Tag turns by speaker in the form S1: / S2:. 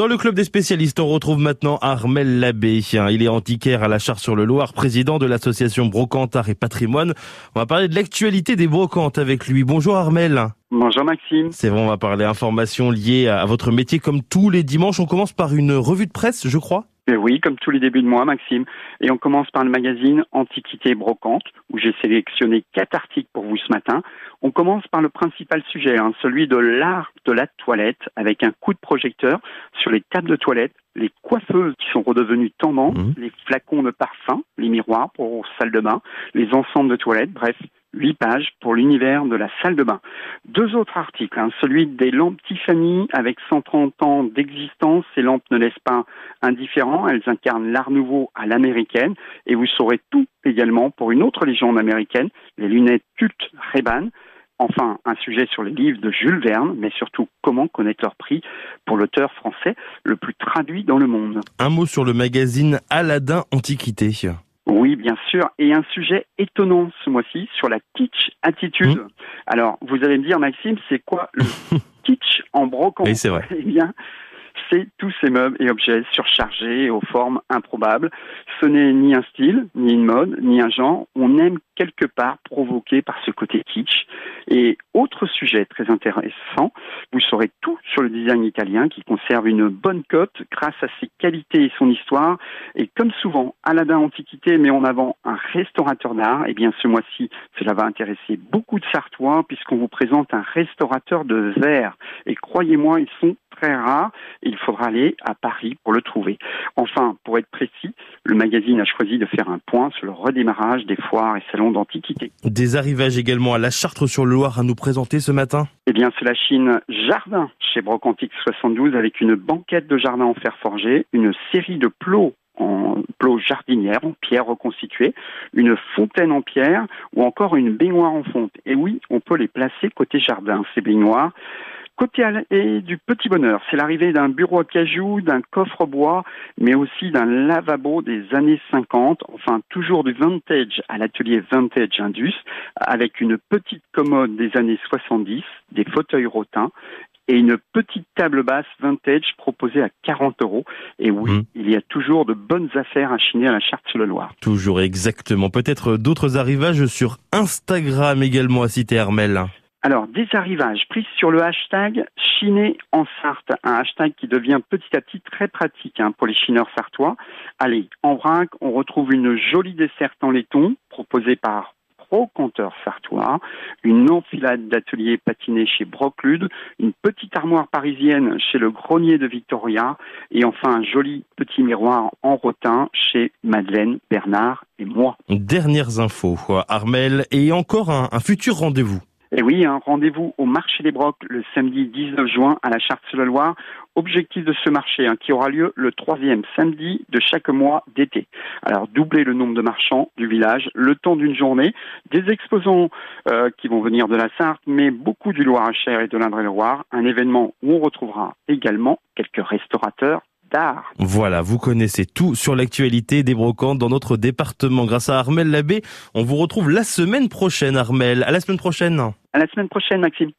S1: Dans le club des spécialistes, on retrouve maintenant Armel Labbé. Il est antiquaire à la Charte-sur-le-Loir, président de l'association Brocante Art et Patrimoine. On va parler de l'actualité des brocantes avec lui. Bonjour Armel.
S2: Bonjour Maxime.
S1: C'est vrai, on va parler informations liées à votre métier comme tous les dimanches. On commence par une revue de presse, je crois.
S2: Et oui, comme tous les débuts de mois, Maxime. Et on commence par le magazine Antiquité Brocante, où j'ai sélectionné quatre articles pour vous ce matin. On commence par le principal sujet, hein, celui de l'art de la toilette, avec un coup de projecteur sur les tables de toilette, les coiffeuses qui sont redevenues tendance, mmh. les flacons de parfum, les miroirs pour salle de bain, les ensembles de toilettes, bref, huit pages pour l'univers de la salle de bain. Deux autres articles, hein, celui des lampes Tiffany avec 130 ans d'existence. Ces lampes ne laissent pas indifférents, elles incarnent l'art nouveau à l'américaine et vous saurez tout également pour une autre légende américaine, les lunettes cultes Ray-Ban. Enfin, un sujet sur les livres de Jules Verne, mais surtout comment connaître leur prix pour l'auteur français le plus traduit dans le monde.
S1: Un mot sur le magazine Aladdin Antiquité.
S2: Oui, bien sûr. Et un sujet étonnant ce mois-ci sur la kitsch attitude. Mmh. Alors, vous allez me dire, Maxime, c'est quoi le kitsch en brocante
S1: Oui, c'est vrai.
S2: Eh bien, tous ces meubles et objets surchargés aux formes improbables. Ce n'est ni un style, ni une mode, ni un genre. On aime quelque part provoqué par ce côté kitsch. Et autre sujet très intéressant, vous saurez tout sur le design italien qui conserve une bonne cote grâce à ses qualités et son histoire. Et comme souvent, Aladdin Antiquité met en avant un restaurateur d'art. Et eh bien ce mois-ci, cela va intéresser beaucoup de Sartois puisqu'on vous présente un restaurateur de verre. Et croyez-moi, ils sont très rares. Il faudra aller à Paris pour le trouver. Enfin, pour être précis, le magazine a choisi de faire un point sur le redémarrage des foires et salons d'antiquité.
S1: Des arrivages également à la Chartre-sur-Loire à nous présenter ce matin
S2: Eh bien, c'est la Chine Jardin chez Brocantique 72 avec une banquette de jardin en fer forgé, une série de plots en plots jardinières, en pierre reconstituée, une fontaine en pierre ou encore une baignoire en fonte. Et oui, on peut les placer côté jardin, ces baignoires. Côté et du petit bonheur, c'est l'arrivée d'un bureau à cajou, d'un coffre bois, mais aussi d'un lavabo des années 50, enfin toujours du vintage à l'atelier Vintage Indus, avec une petite commode des années 70, des fauteuils rotins et une petite table basse vintage proposée à 40 euros. Et oui, mmh. il y a toujours de bonnes affaires à chiner à la Charte-sur-le-Loir.
S1: Toujours exactement. Peut-être d'autres arrivages sur Instagram également à citer Hermel.
S2: Alors, des arrivages pris sur le hashtag Chiné en Sarthe, un hashtag qui devient petit à petit très pratique hein, pour les chineurs sartois. Allez, en vrac, on retrouve une jolie desserte en laiton proposée par Pro Compteur Sartois, une enfilade d'ateliers patinés chez Broclude, une petite armoire parisienne chez le Grenier de Victoria et enfin un joli petit miroir en rotin chez Madeleine, Bernard et moi.
S1: Dernières infos, Armel, et encore un futur rendez-vous.
S2: Et oui, un rendez-vous au marché des Brocs le samedi 19 juin à la Charte-sur-le-Loir. Objectif de ce marché hein, qui aura lieu le troisième samedi de chaque mois d'été. Alors doubler le nombre de marchands du village le temps d'une journée, des exposants euh, qui vont venir de la Sarthe, mais beaucoup du Loir-et-Cher et de l'Indre-et-Loire. Un événement où on retrouvera également quelques restaurateurs
S1: voilà, vous connaissez tout sur l'actualité des brocantes dans notre département. Grâce à Armel Labbé, on vous retrouve la semaine prochaine, Armel. À la semaine prochaine.
S2: À la semaine prochaine, Maxime.